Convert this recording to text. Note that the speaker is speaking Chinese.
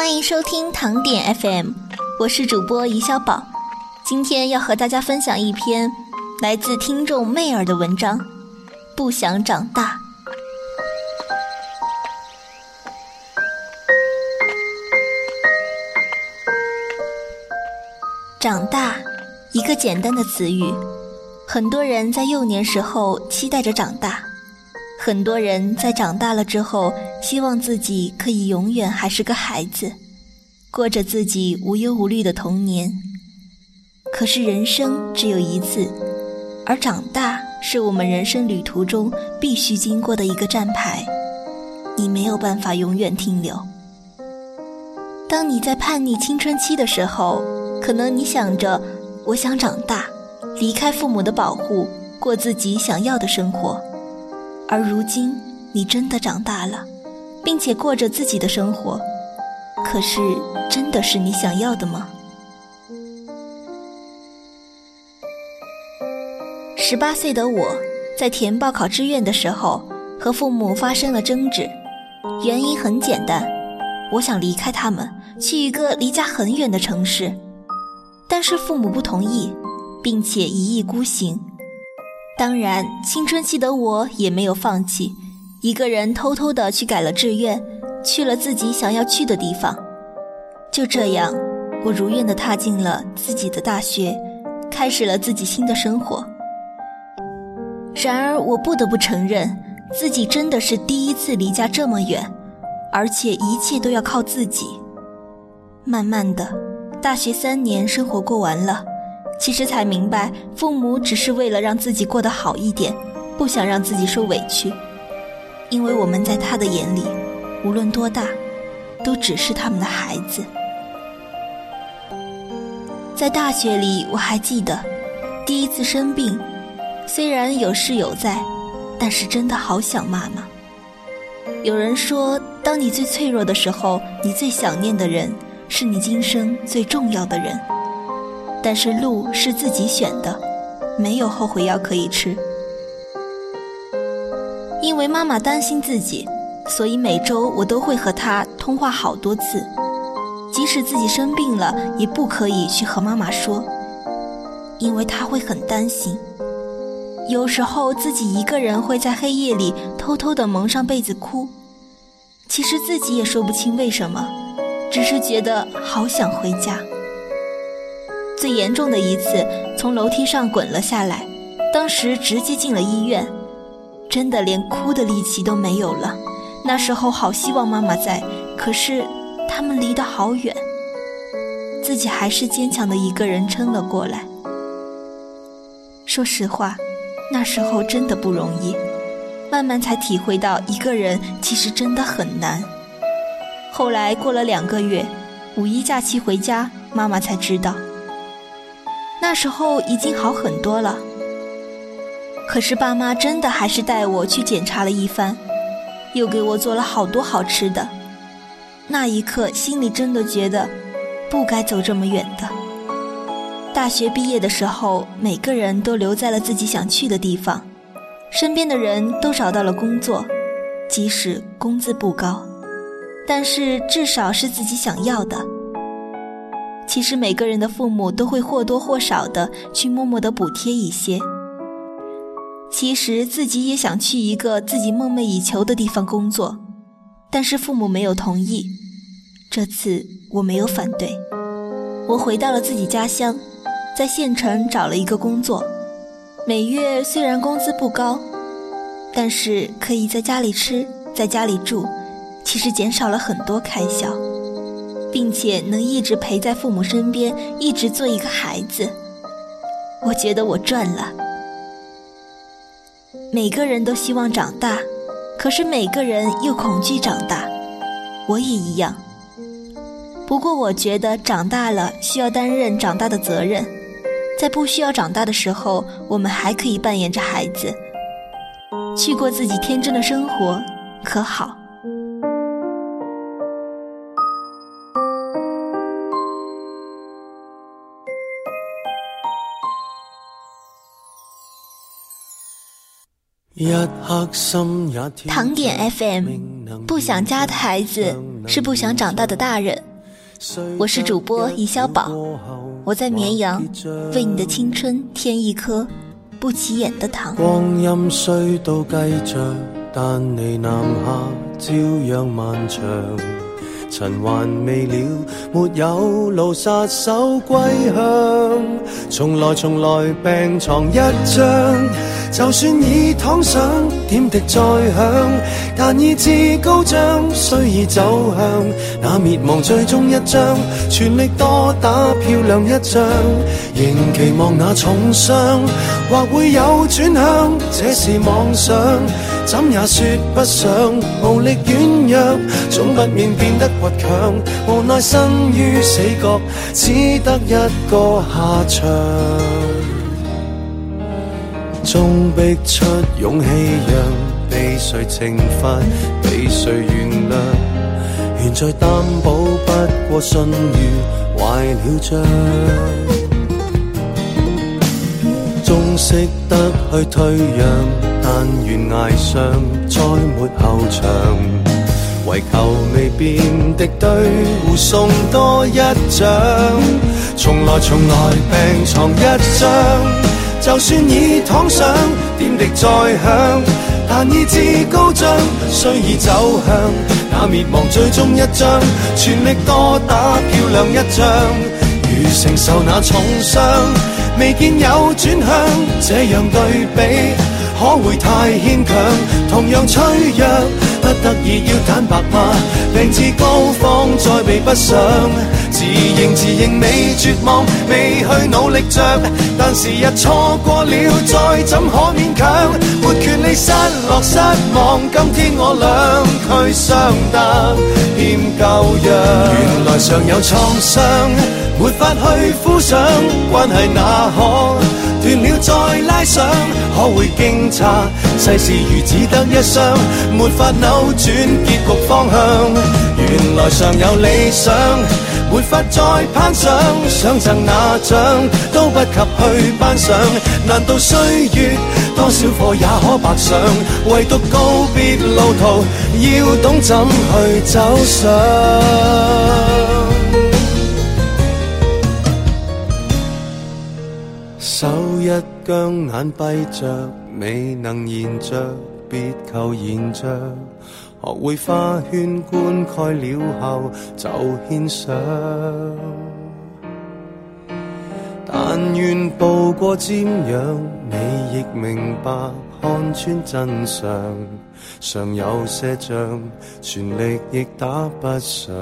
欢迎收听糖点 FM，我是主播怡小宝，今天要和大家分享一篇来自听众妹儿的文章，《不想长大》。长大，一个简单的词语，很多人在幼年时候期待着长大，很多人在长大了之后，希望自己可以永远还是个孩子，过着自己无忧无虑的童年。可是人生只有一次，而长大是我们人生旅途中必须经过的一个站牌，你没有办法永远停留。当你在叛逆青春期的时候。可能你想着，我想长大，离开父母的保护，过自己想要的生活。而如今，你真的长大了，并且过着自己的生活。可是，真的是你想要的吗？十八岁的我，在填报考志愿的时候，和父母发生了争执。原因很简单，我想离开他们，去一个离家很远的城市。但是父母不同意，并且一意孤行。当然，青春期的我也没有放弃，一个人偷偷的去改了志愿，去了自己想要去的地方。就这样，我如愿的踏进了自己的大学，开始了自己新的生活。然而，我不得不承认，自己真的是第一次离家这么远，而且一切都要靠自己。慢慢的。大学三年生活过完了，其实才明白，父母只是为了让自己过得好一点，不想让自己受委屈。因为我们在他的眼里，无论多大，都只是他们的孩子。在大学里，我还记得第一次生病，虽然有室友在，但是真的好想妈妈。有人说，当你最脆弱的时候，你最想念的人。是你今生最重要的人，但是路是自己选的，没有后悔药可以吃。因为妈妈担心自己，所以每周我都会和她通话好多次，即使自己生病了，也不可以去和妈妈说，因为她会很担心。有时候自己一个人会在黑夜里偷偷地蒙上被子哭，其实自己也说不清为什么。只是觉得好想回家。最严重的一次，从楼梯上滚了下来，当时直接进了医院，真的连哭的力气都没有了。那时候好希望妈妈在，可是他们离得好远，自己还是坚强的一个人撑了过来。说实话，那时候真的不容易，慢慢才体会到一个人其实真的很难。后来过了两个月，五一假期回家，妈妈才知道。那时候已经好很多了。可是爸妈真的还是带我去检查了一番，又给我做了好多好吃的。那一刻，心里真的觉得不该走这么远的。大学毕业的时候，每个人都留在了自己想去的地方，身边的人都找到了工作，即使工资不高。但是至少是自己想要的。其实每个人的父母都会或多或少的去默默的补贴一些。其实自己也想去一个自己梦寐以求的地方工作，但是父母没有同意。这次我没有反对，我回到了自己家乡，在县城找了一个工作，每月虽然工资不高，但是可以在家里吃，在家里住。其实减少了很多开销，并且能一直陪在父母身边，一直做一个孩子，我觉得我赚了。每个人都希望长大，可是每个人又恐惧长大，我也一样。不过我觉得长大了需要担任长大的责任，在不需要长大的时候，我们还可以扮演着孩子，去过自己天真的生活，可好？糖点 FM，不想家的孩子是不想长大的大人。我是主播易小宝，我在绵阳，为你的青春添一颗不起眼的糖。光阴虽都继着，但你南下照样漫长。尘还未了，没有路杀手归乡。从来从来病床一张，就算已躺上，点滴再响，但意志高涨，虽已走向那灭亡最终一章，全力多打漂亮一仗，仍期望那重伤或会有转向，这是妄想。怎也说不上，无力软弱，总不免变得倔强。无奈生于死角，只得一个下场。终逼出勇气，让被谁惩罚，被谁原谅？现在担保不过信誉坏了账。终识得去退让。但悬崖上再没后场，为求未变敌对，互送多一掌。从来从来病床一张，就算已躺上，点滴再响，但意志高涨，虽已走向那灭亡最终一章，全力多打漂亮一仗，如承受那重伤，未见有转向，这样对比。可会太牵强？同样脆弱，不得已要坦白吗？病至高峰再避不上，自认自认未绝望，未去努力着，但时日错过了，再怎可勉强？没权利失落失望，今天我俩却相得欠旧样。原来尚有创伤，没法去敷上，关系哪可？断了再拉上，可会惊诧？世事如只得一双，没法扭转结局方向。原来尚有理想，没法再攀上，想赠那奖都不及去颁上。难道岁月多少课也可白上？唯独告别路途，要懂怎去走上。手一僵，眼闭着，未能言着，别求言着。学会花圈灌溉了后，就献上。但愿步过瞻仰，你亦明白，看穿真相。尚有些仗，全力亦打不上。